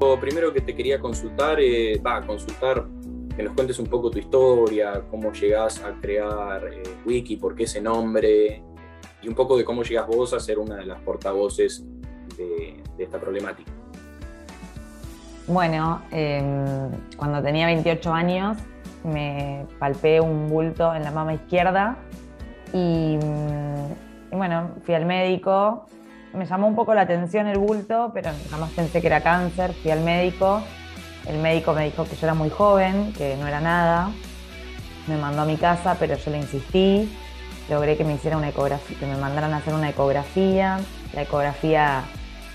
Lo primero que te quería consultar, eh, va, consultar que nos cuentes un poco tu historia, cómo llegás a crear eh, Wiki, por qué ese nombre, y un poco de cómo llegas vos a ser una de las portavoces de, esta problemática. Bueno, em, cuando tenía 28 años me palpé un bulto en la mama izquierda y, y, bueno, fui al médico. Me llamó un poco la atención el bulto, pero jamás pensé que era cáncer. Fui al médico el médico me dijo que yo era muy joven, que no era nada. Me mandó a mi casa, pero yo le insistí. Logré que me hiciera una ecografía, que me mandaran a hacer una ecografía. La ecografía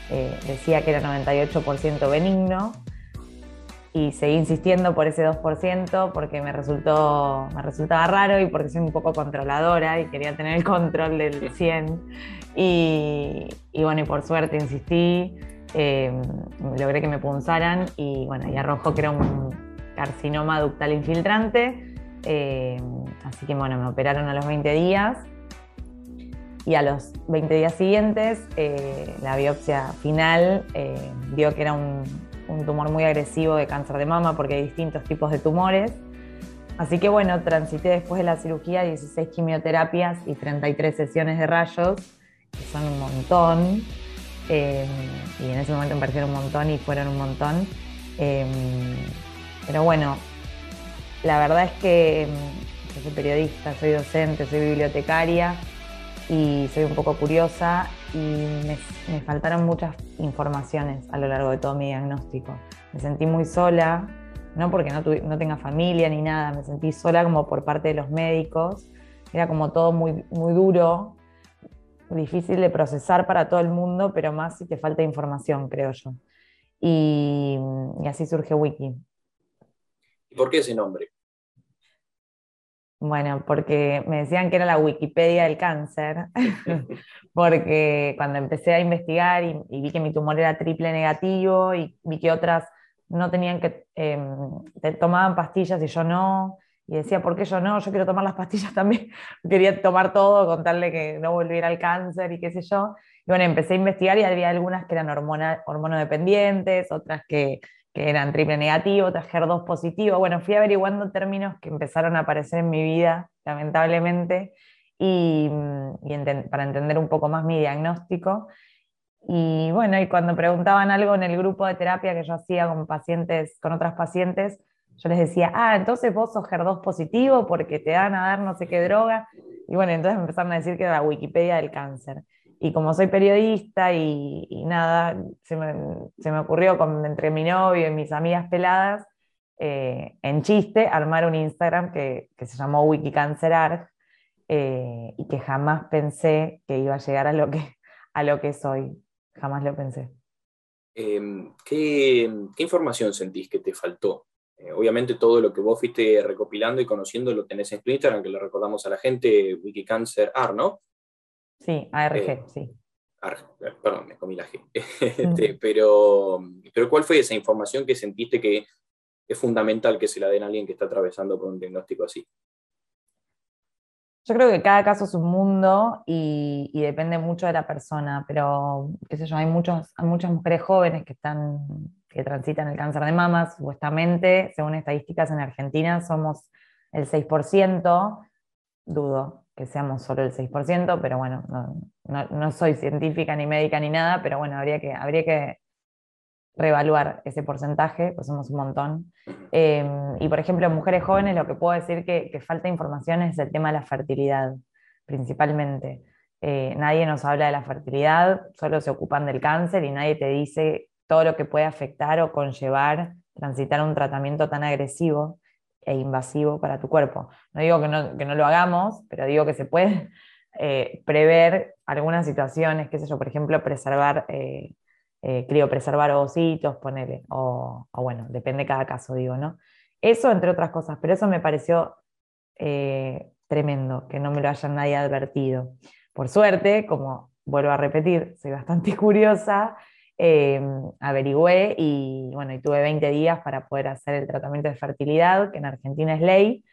eh, decía que era 98% benigno. Y seguí insistiendo por ese 2% porque me resultó, me resultaba raro y porque soy un poco controladora y quería tener el control del 100. Y, y bueno, y por suerte insistí. Em, logré que me punzaran y bueno, y arrojó que era un carcinoma ductal infiltrante. Em, así que bueno, me operaron a los 20 días y a los 20 días siguientes eh, la biopsia final eh, vio que era un, un, tumor muy agresivo de cáncer de mama porque hay distintos tipos de tumores. Así que bueno, transité después de la cirugía 16 quimioterapias y 33 sesiones de rayos, que son un montón. Em, y en ese momento me parecieron un montón y fueron un montón. Em, pero bueno, la verdad es que soy periodista, soy docente, soy bibliotecaria y soy un poco curiosa y me, faltaron muchas informaciones a lo largo de todo mi diagnóstico. Me sentí muy sola, no porque no, no tenga familia ni nada, me sentí sola como por parte de los médicos. Era como todo muy, muy duro, difícil de procesar para todo el mundo, pero más si te falta información, creo yo. Y, así surge Wiki. ¿Y por qué ese nombre? Bueno, porque me decían que era la Wikipedia del cáncer, porque cuando empecé a investigar y, vi que mi tumor era triple negativo y vi que otras no tenían que, eh, tomaban pastillas y yo no, y decía, ¿por qué yo no? Yo quiero tomar las pastillas también. Quería tomar todo, contarle que no volviera al cáncer y qué sé yo. Y bueno, empecé a investigar y había algunas que eran hormona, hormonodependientes, otras que, que eran triple negativo, otras HER2 positivo. Bueno, fui averiguando términos que empezaron a aparecer en mi vida, lamentablemente, y, y para entender un poco más mi diagnóstico. Y bueno, y cuando preguntaban algo en el grupo de terapia que yo hacía con pacientes, con otras pacientes, yo les decía, ah, entonces vos sos HER2 positivo porque te dan a dar no sé qué droga. Y bueno, entonces me empezaron a decir que era la Wikipedia del cáncer. Y como soy periodista y, nada, se me, ocurrió con, entre mi novio y mis amigas peladas, eh, en chiste, armar un Instagram que, se llamó WikiCancerArg eh, y que jamás pensé que iba a llegar a lo que, a lo que soy. Jamás lo pensé. Em, ¿qué, ¿Qué información sentís que te faltó eh, obviamente todo lo que vos fuiste recopilando y conociendo lo tenés en tu Instagram, que le recordamos a la gente, Wikicancer AR, ¿no? Sí, ARG, eh, sí. Eh, perdón, me comí la G. Este, pero, pero ¿cuál fue esa información que sentiste que es fundamental que se la den a alguien que está atravesando por un diagnóstico así? Yo creo que cada caso es un mundo y, depende mucho de la persona, pero qué sé yo, hay, muchos, hay muchas mujeres jóvenes que están que transitan el cáncer de mama, supuestamente, según estadísticas en Argentina, somos el 6%, dudo que seamos solo el 6%, pero bueno, no, soy científica ni médica ni nada, pero bueno, habría que, habría que reevaluar ese porcentaje, pues somos un montón. Em, y por ejemplo, mujeres jóvenes lo que puedo decir que, que falta información es el tema de la fertilidad, principalmente. Eh, nadie nos habla de la fertilidad, solo se ocupan del cáncer y nadie te dice todo lo que puede afectar o conllevar transitar un tratamiento tan agresivo e invasivo para tu cuerpo. No digo que no, que no lo hagamos, pero digo que se puede eh, prever algunas situaciones, qué sé yo, por ejemplo, preservar, eh, eh, criopreservar ovocitos, ponele, o, o, bueno, depende de cada caso, digo, ¿no? Eso entre otras cosas, pero eso me pareció eh, tremendo, que no me lo hayan nadie advertido. Por suerte, como vuelvo a repetir, soy bastante curiosa, eh, averigüé y bueno, y tuve 20 días para poder hacer el tratamiento de fertilidad, que en Argentina es ley,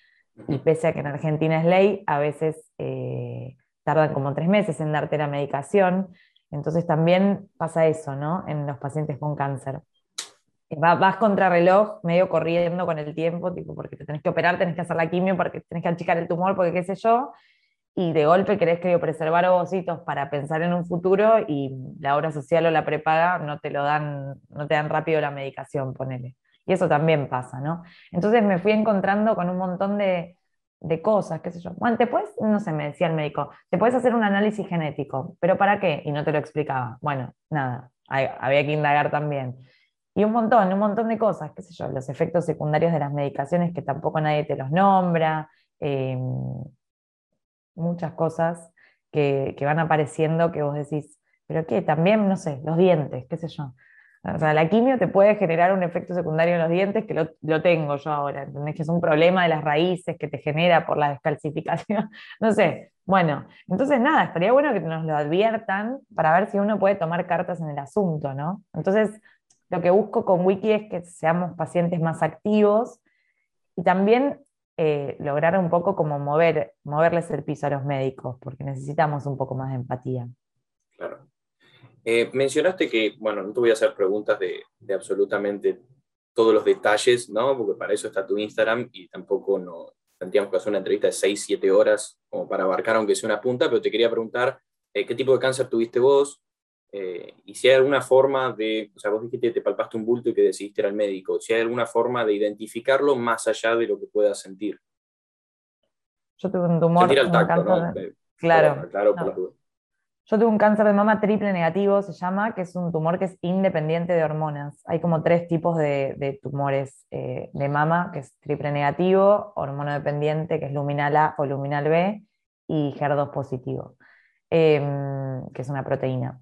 y pese a que en Argentina es ley, a veces eh, tardan como tres meses en darte la medicación, entonces también pasa eso, ¿no? En los pacientes con cáncer. vas contra reloj, medio corriendo con el tiempo, tipo, porque te tenés que operar, tenés que hacer la quimio, porque tenés que achicar el tumor, porque qué sé yo, y de golpe querés que preservar ovocitos para pensar en un futuro y la obra social o la prepaga no te lo dan, no te dan rápido la medicación, ponele. Y eso también pasa, ¿no? Entonces me fui encontrando con un montón de, de cosas, qué sé yo. Bueno, te puedes, no sé, me decía el médico, te puedes hacer un análisis genético, pero ¿para qué? Y no te lo explicaba. Bueno, nada, había que indagar también. Y un montón, un montón de cosas, qué sé yo, los efectos secundarios de las medicaciones que tampoco nadie te los nombra, em, muchas cosas que, van apareciendo que vos decís, pero qué, también, no sé, los dientes, qué sé yo. O sea, la quimio te puede generar un efecto secundario en los dientes que lo, tengo yo ahora, ¿entendés? Que es un problema de las raíces que te genera por la descalcificación. No sé, bueno, entonces nada, estaría bueno que nos lo adviertan para ver si uno puede tomar cartas en el asunto, ¿no? Entonces, lo que busco con Wiki es que seamos pacientes más activos y también eh, lograr un poco como mover, moverles el piso a los médicos, porque necesitamos un poco más de empatía. Claro. Eh, mencionaste que, bueno, no te voy a hacer preguntas de, absolutamente todos los detalles, ¿no? Porque para eso está tu Instagram y tampoco no tendríamos que hacer una entrevista de 6, 7 horas como para abarcar aunque sea una punta, pero te quería preguntar eh, qué tipo de cáncer tuviste vos eh, y si hay alguna forma de, o sea, vos dijiste que te palpaste un bulto y que decidiste ir al médico, si hay alguna forma de identificarlo más allá de lo que puedas sentir. Yo tuve un tumor. Sentir al tacto, ¿no? Claro. claro por la yo tuve un cáncer de mama triple negativo, se llama, que es un tumor que es independiente de hormonas. Hay como tres tipos de, tumores eh, de mama, que es triple negativo, hormono dependiente, que es luminal A o luminal B, y HER2 positivo, em, que es una proteína.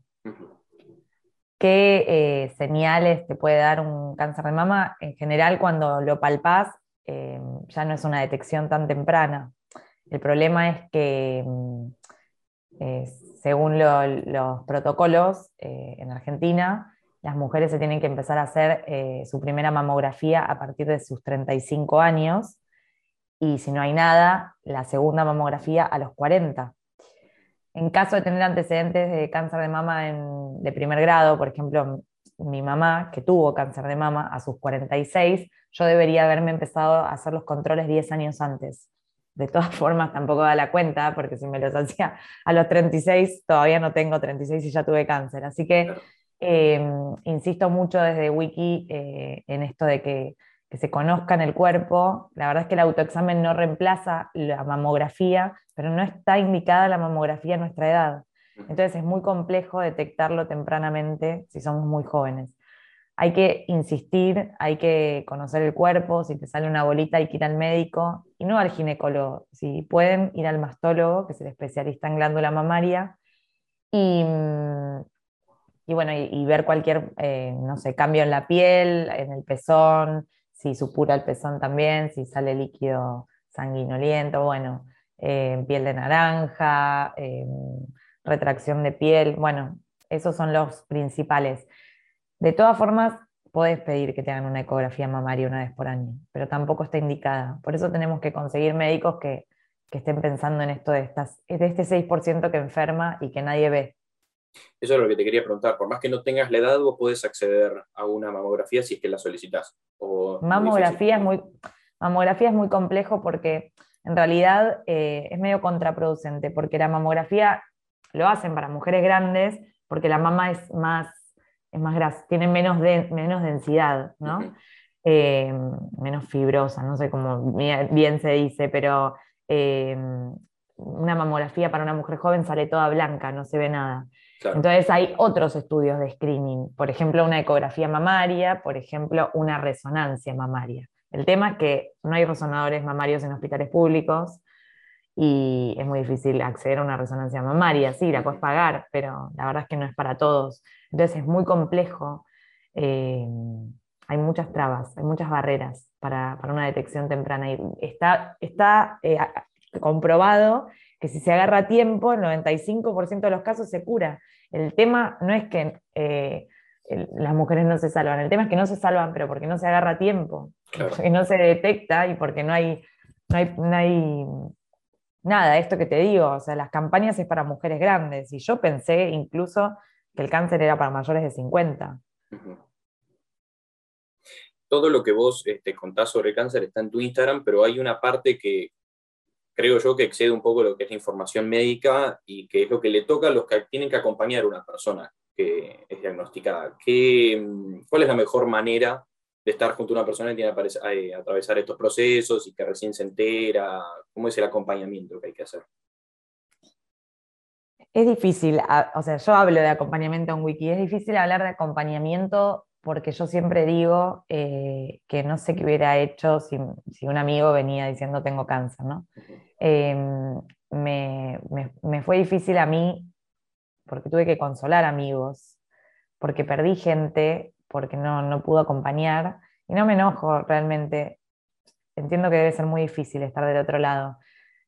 ¿Qué eh, señales te puede dar un cáncer de mama? En general, cuando lo palpás, em, ya no es una detección tan temprana. El problema es que em, según los protocolos eh, en Argentina, las mujeres se tienen que empezar a hacer eh, su primera mamografía a partir de sus 35 años y si no hay nada, la segunda mamografía a los 40. En caso de tener antecedentes de cáncer de mama de primer grado, por ejemplo, mi mamá, que tuvo cáncer de mama a sus 46, yo debería haberme empezado a hacer los controles 10 años antes de todas formas tampoco da la cuenta, porque si me los hacía a los 36, todavía no tengo 36 y ya tuve cáncer. Así que em, insisto mucho desde Wiki eh, en esto de que, se conozca en el cuerpo. La verdad es que el autoexamen no reemplaza la mamografía, pero no está indicada la mamografía a nuestra edad. Entonces es muy complejo detectarlo tempranamente si somos muy jóvenes hay que insistir, hay que conocer el cuerpo, si te sale una bolita hay que ir al médico y no al ginecólogo, si pueden ir al mastólogo, que es el especialista en glándula mamaria, y, bueno, y, ver cualquier, eh, no sé, cambio en la piel, en el pezón, si supura el pezón también, si sale líquido sanguinoliento, bueno, eh, piel de naranja, eh, retracción de piel, bueno, esos son los principales. De todas formas, puedes pedir que te hagan una ecografía mamaria una vez por año, pero tampoco está indicada. Por eso tenemos que conseguir médicos que, estén pensando en esto de, estas, de este 6% que enferma y que nadie ve. Eso es lo que te quería preguntar. Por más que no tengas la edad, vos podés acceder a una mamografía si es que la solicitas. mamografía, es muy, mamografía es muy complejo porque en realidad eh, es medio contraproducente, porque la mamografía lo hacen para mujeres grandes porque la mama es más es más grasa, tiene menos, menos densidad, ¿no? Eh, menos fibrosa, no sé cómo bien se dice, pero eh, una mamografía para una mujer joven sale toda blanca, no se ve nada. Entonces hay otros estudios de screening, por ejemplo una ecografía mamaria, por ejemplo una resonancia mamaria. El tema es que no hay resonadores mamarios en hospitales públicos y es muy difícil acceder a una resonancia mamaria. Sí, la puedes pagar, pero la verdad es que no es para todos. Entonces es muy complejo. Eh, hay muchas trabas, hay muchas barreras para, una detección temprana. Y está, está eh, comprobado que si se agarra a tiempo, el 95% de los casos se cura. El tema no es que eh, las mujeres no se salvan, el tema es que no se salvan, pero porque no se agarra a tiempo, porque no se detecta y porque no hay, no hay, no hay nada, esto que te digo, o sea, las campañas es para mujeres grandes y yo pensé incluso que el cáncer era para mayores de 50. todo lo que vos te este, contás sobre el cáncer está en tu Instagram, pero hay una parte que creo yo que excede un poco lo que es la información médica y que es lo que le toca a los que tienen que acompañar a una persona que es diagnosticada. ¿Qué, ¿Cuál es la mejor manera de estar junto a una persona que tiene que atravesar estos procesos y que recién se entera? ¿Cómo es el acompañamiento que hay que hacer? Es difícil, o sea, yo hablo de acompañamiento en Wiki, es difícil hablar de acompañamiento porque yo siempre digo eh, que no sé qué hubiera hecho si, un amigo venía diciendo tengo cáncer, ¿no? Em, me, fue difícil a mí porque tuve que consolar amigos, porque perdí gente, porque no, no pudo acompañar, y no me enojo realmente. Entiendo que debe ser muy difícil estar del otro lado.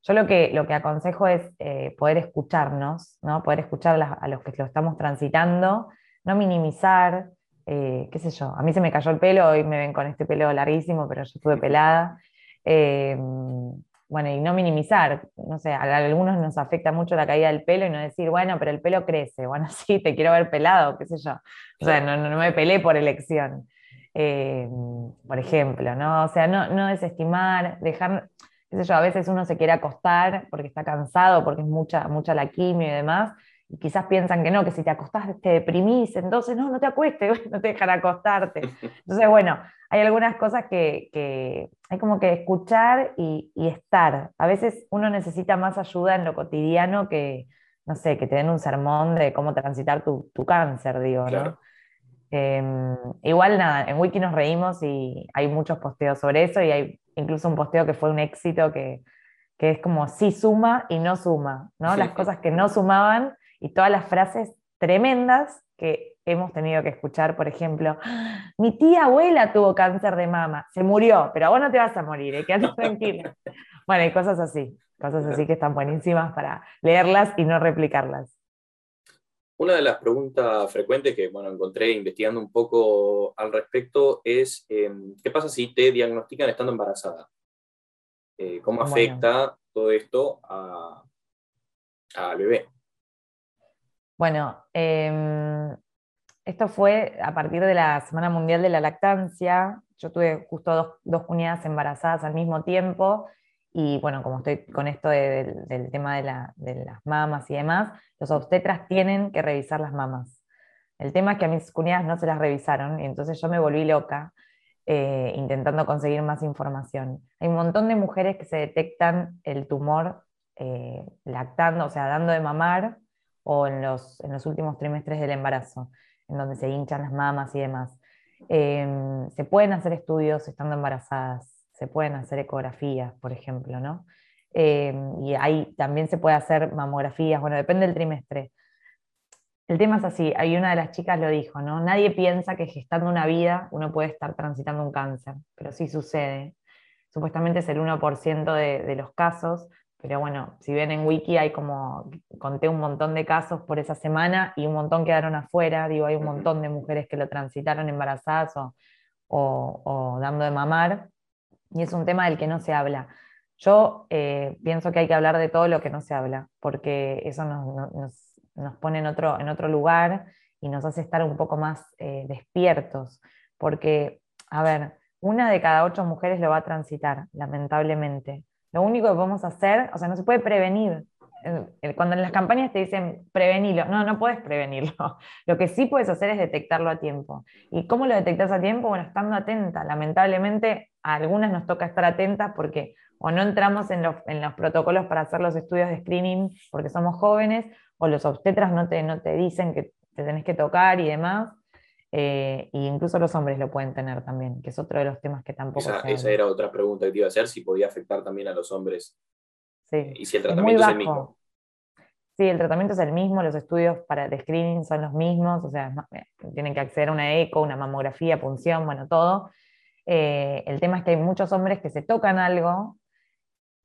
Yo lo que, lo que aconsejo es eh, poder escucharnos, ¿no? poder escuchar a los que lo estamos transitando, no minimizar, eh, qué sé yo, a mí se me cayó el pelo, hoy me ven con este pelo larguísimo, pero yo estuve pelada. Eh, bueno, y no minimizar, no sé, a algunos nos afecta mucho la caída del pelo y no decir, bueno, pero el pelo crece, bueno, sí, te quiero ver pelado, qué sé yo. O sea, no, no me pelé por elección, por ejemplo, ¿no? O sea, no, no desestimar, dejar, yo, a veces uno se quiere acostar porque está cansado, porque es mucha, mucha la quimio y demás, y quizás piensan que no, que si te acostás te deprimís, entonces no, no te acuestes, no te dejan acostarte. Entonces, bueno, hay algunas cosas que, hay como que escuchar y, estar. A veces uno necesita más ayuda en lo cotidiano que, no sé, que te den un sermón de cómo transitar tu, cáncer, digo, ¿no? Em, igual nada, en Wiki nos reímos y hay muchos posteos sobre eso y hay incluso un posteo que fue un éxito que, es como sí suma y no suma, ¿no? Las cosas que no sumaban y todas las frases tremendas que hemos tenido que escuchar, por ejemplo, mi tía abuela tuvo cáncer de mama, se murió, pero vos no te vas a morir, ¿eh? quédate tranquila. bueno, y cosas así, cosas así que están buenísimas para leerlas y no replicarlas. Una de las preguntas frecuentes que bueno, encontré investigando un poco al respecto es, em, ¿qué pasa si te diagnostican estando embarazada? Eh, ¿Cómo afecta todo esto al bebé? Bueno, em, esto fue a partir de la Semana Mundial de la Lactancia. Yo tuve justo dos, dos cuñadas embarazadas al mismo tiempo y bueno, como estoy con esto del tema de, las mamas y demás, los obstetras tienen que revisar las mamas. El tema es que a mis cuñadas no se las revisaron y entonces yo me volví loca eh, intentando conseguir más información. Hay un montón de mujeres que se detectan el tumor eh, lactando, o sea, dando de mamar o en los, en los últimos trimestres del embarazo, en donde se hinchan las mamas y demás. Em, se pueden hacer estudios estando embarazadas, se pueden hacer ecografías, por ejemplo, ¿no? Eh, y ahí también se puede hacer mamografías, bueno, depende del trimestre. El tema es así, hay una de las chicas lo dijo, ¿no? Nadie piensa que gestando una vida uno puede estar transitando un cáncer, pero sí sucede. Supuestamente es el 1% de, de los casos, pero bueno, si ven en Wiki hay como, conté un montón de casos por esa semana y un montón quedaron afuera, digo, hay un montón de mujeres que lo transitaron embarazadas o, o dando de mamar, y es un tema del que no se habla. Yo eh, pienso que hay que hablar de todo lo que no se habla, porque eso nos, pone en otro, en otro lugar y nos hace estar un poco más eh, despiertos, porque, a ver, una de cada ocho mujeres lo va a transitar, lamentablemente. Lo único que podemos hacer, o sea, no se puede prevenir. Cuando en las campañas te dicen prevenirlo, no, no puedes prevenirlo. Lo que sí puedes hacer es detectarlo a tiempo. ¿Y cómo lo detectas a tiempo? Bueno, estando atenta. Lamentablemente a algunas nos toca estar atentas porque o no entramos en los, protocolos para hacer los estudios de screening porque somos jóvenes, o los obstetras no te, no te dicen que te tenés que tocar y demás. E incluso los hombres lo pueden tener también, que es otro de los temas que tampoco. Esa, esa era otra pregunta que te iba a hacer, si podía afectar también a los hombres. Sí. Y si el tratamiento es, el mismo. Sí, el tratamiento es el mismo, los estudios para de screening son los mismos, o sea, eh, tienen que acceder a una eco, una mamografía, punción, bueno, todo. Eh, el tema es que hay muchos hombres que se tocan algo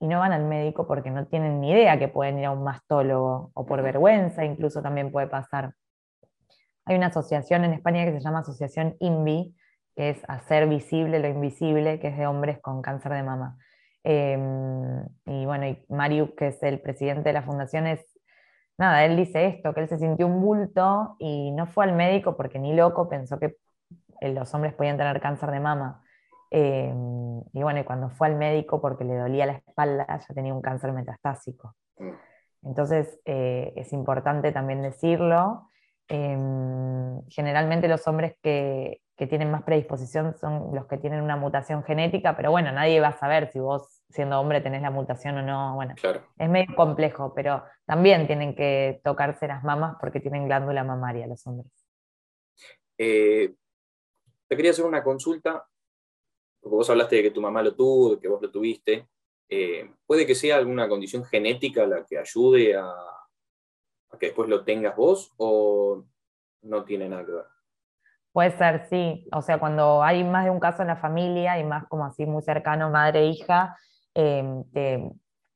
y no van al médico porque no tienen ni idea que pueden ir a un mastólogo o por vergüenza incluso también puede pasar. Hay una asociación en España que se llama Asociación INVI, que es hacer visible lo invisible, que es de hombres con cáncer de mama. Em, y bueno, y Mariu, que es el presidente de la fundación, es, nada, él dice esto, que él se sintió un bulto y no fue al médico porque ni loco pensó que los hombres podían tener cáncer de mama. Em, y bueno, y cuando fue al médico porque le dolía la espalda, ya tenía un cáncer metastásico. Mm. Entonces, eh, es importante también decirlo. Em, generalmente los hombres que, que, tienen más predisposición son los que tienen una mutación genética, pero bueno, nadie va a saber si vos siendo hombre tenés la mutación o no. Bueno, es medio complejo, pero también tienen que tocarse las mamas porque tienen glándula mamaria los hombres. Eh, te quería hacer una consulta, porque vos hablaste de que tu mamá lo tuvo, de que vos lo tuviste. Eh, ¿Puede que sea alguna condición genética la que ayude a, que después lo tengas vos o no tiene nada que ver? Puede ser, sí. O sea, cuando hay más de un caso en la familia y más como así muy cercano, madre e hija, em,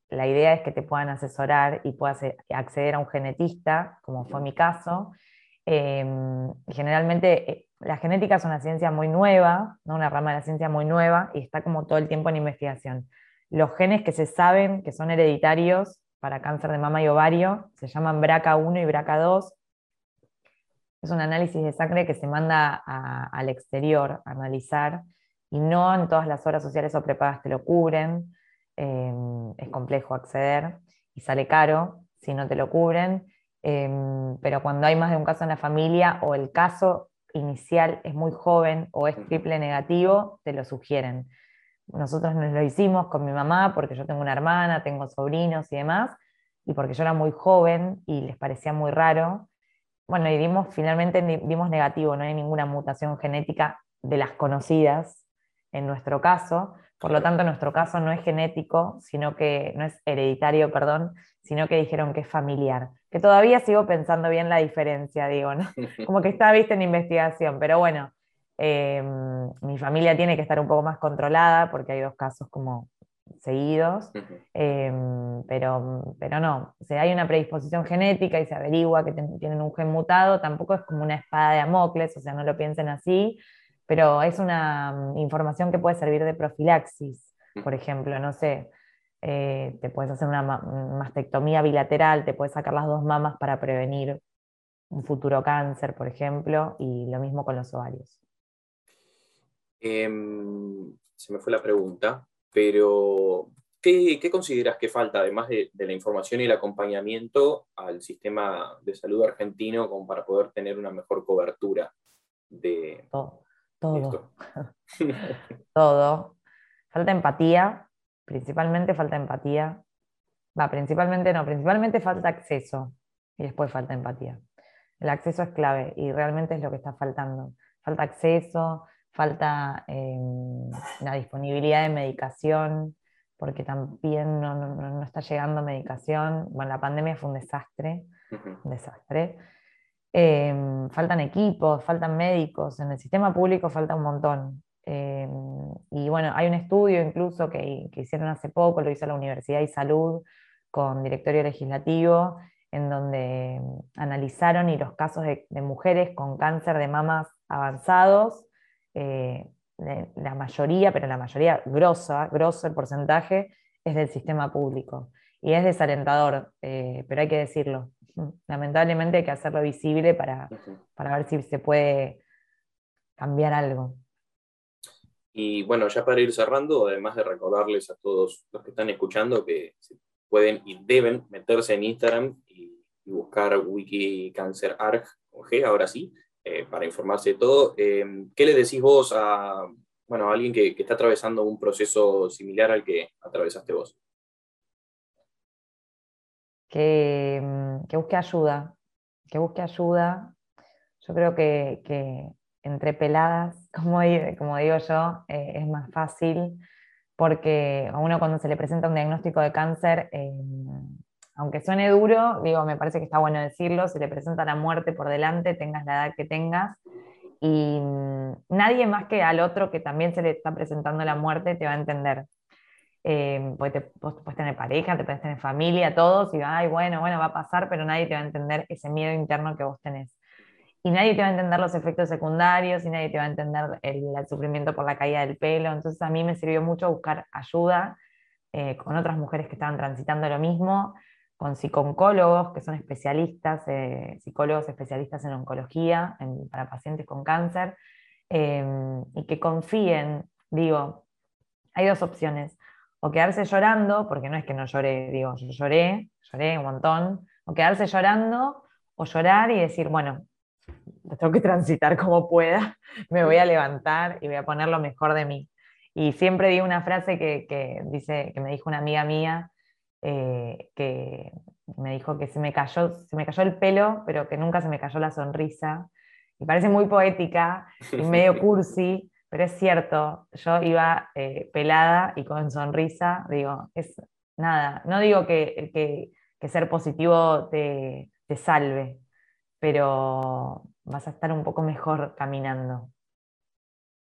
la idea es que te puedan asesorar y puedas eh, acceder a un genetista, como fue mi caso. Em, generalmente eh, la genética es una ciencia muy nueva, ¿no? una rama de la ciencia muy nueva y está como todo el tiempo en investigación. Los genes que se saben que son hereditarios para cáncer de mama y ovario se llaman BRCA1 y BRCA2. Es un análisis de sangre que se manda al exterior a analizar y no en todas las horas sociales o prepagas te lo cubren. Em, es complejo acceder y sale caro si no te lo cubren. Em, pero cuando hay más de un caso en la familia o el caso inicial es muy joven o es triple negativo, te lo sugieren. Nosotros nos lo hicimos con mi mamá porque yo tengo una hermana, tengo sobrinos y demás, y porque yo era muy joven y les parecía muy raro. Bueno, y dimos, finalmente dimos negativo, no hay ninguna mutación genética de las conocidas en nuestro caso, por lo tanto nuestro caso no es genético, sino que no es hereditario, perdón, sino que dijeron que es familiar. Que todavía sigo pensando bien la diferencia, digo, ¿no? Como que está vista en investigación, pero bueno, em, mi familia tiene que estar un poco más controlada porque hay dos casos como seguidos, em, pero, pero no, o hay una predisposición genética y se averigua que tienen un gen mutado, tampoco es como una espada de Amocles, o sea, no lo piensen así, pero es una mm, información que puede servir de profilaxis, por ejemplo, no sé, eh, te puedes hacer una mastectomía bilateral, te puedes sacar las dos mamas para prevenir un futuro cáncer, por ejemplo, y lo mismo con los ovarios. Em, se me fue la pregunta, pero ¿qué, consideras que falta, además de, la información y el acompañamiento al sistema de salud argentino como para poder tener una mejor cobertura de todo? Todo. todo. Falta empatía, principalmente falta empatía. Va, principalmente no, principalmente falta acceso y después falta empatía. El acceso es clave y realmente es lo que está faltando. Falta acceso, falta em, la disponibilidad de medicación, porque también no, está llegando medicación. Bueno, la pandemia fue un desastre, un desastre. Em, faltan equipos, faltan médicos, en el sistema público falta un montón. Em, y bueno, hay un estudio incluso que, hicieron hace poco, lo hizo la Universidad y Salud con directorio legislativo, en donde analizaron y los casos de, mujeres con cáncer de mamas avanzados, eh, la mayoría, pero la mayoría grosa, grosso el porcentaje, es del sistema público. Y es desalentador, eh, pero hay que decirlo. Lamentablemente hay que hacerlo visible para, para ver si se puede cambiar algo. Y bueno, ya para ir cerrando, además de recordarles a todos los que están escuchando que pueden y deben meterse en Instagram y, buscar WikiCancerArg, G, ahora sí, eh, para informarse de todo. Eh, ¿Qué le decís vos a, bueno, a alguien que, está atravesando un proceso similar al que atravesaste vos? Que, mm, busque ayuda, que busque ayuda. Yo creo que entre peladas, como, como digo yo, eh, es más fácil porque a uno cuando se le presenta un diagnóstico de cáncer, eh, aunque suene duro, digo, me parece que está bueno decirlo, se le presenta la muerte por delante, tengas la edad que tengas, y mm, nadie más que al otro que también se le está presentando la muerte te va a entender. Eh, porque te, vos puedes tener pareja, te puedes tener familia, todos, y ay, bueno, bueno, va a pasar, pero nadie te va a entender ese miedo interno que vos tenés y nadie te va a entender los efectos secundarios y nadie te va a entender el, sufrimiento por la caída del pelo. Entonces a mí me sirvió mucho buscar ayuda eh, con otras mujeres que estaban transitando lo mismo, con psicólogos que son especialistas, eh, psicólogos especialistas en oncología para pacientes con cáncer, em, y que confíen digo, hay dos opciones. O quedarse llorando, porque no es que no lloré, digo, yo lloré, lloré un montón, o quedarse llorando, o llorar y decir, bueno, tengo que transitar como pueda, me voy a levantar y voy a poner lo mejor de mí. Y siempre digo una frase que, dice, que me dijo una amiga mía, eh, que me dijo que se me, cayó, se me cayó el pelo, pero que nunca se me cayó la sonrisa. Y parece muy poética y medio cursi, pero es cierto, yo iba eh, pelada y con sonrisa, digo, es nada, no digo que, que, ser positivo te, te salve, pero vas a estar un poco mejor caminando.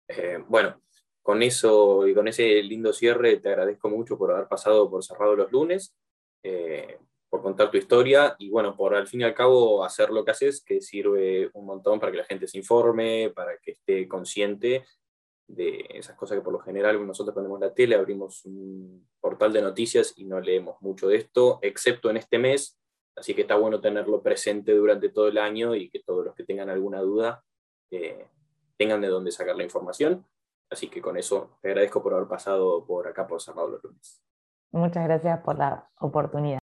Eh, bueno, con eso y con ese lindo cierre, te agradezco mucho por haber pasado por Cerrado los lunes, eh, por contar tu historia y bueno, por al fin y al cabo hacer lo que haces, que sirve un montón para que la gente se informe, para que esté consciente de esas cosas que por lo general nosotros ponemos la tele, abrimos un portal de noticias y no leemos mucho de esto, excepto en este mes, así que está bueno tenerlo presente durante todo el año y que todos los que tengan alguna duda eh, tengan de dónde sacar la información. Así que con eso te agradezco por haber pasado por acá por San Pablo Lunes. Muchas gracias por la oportunidad.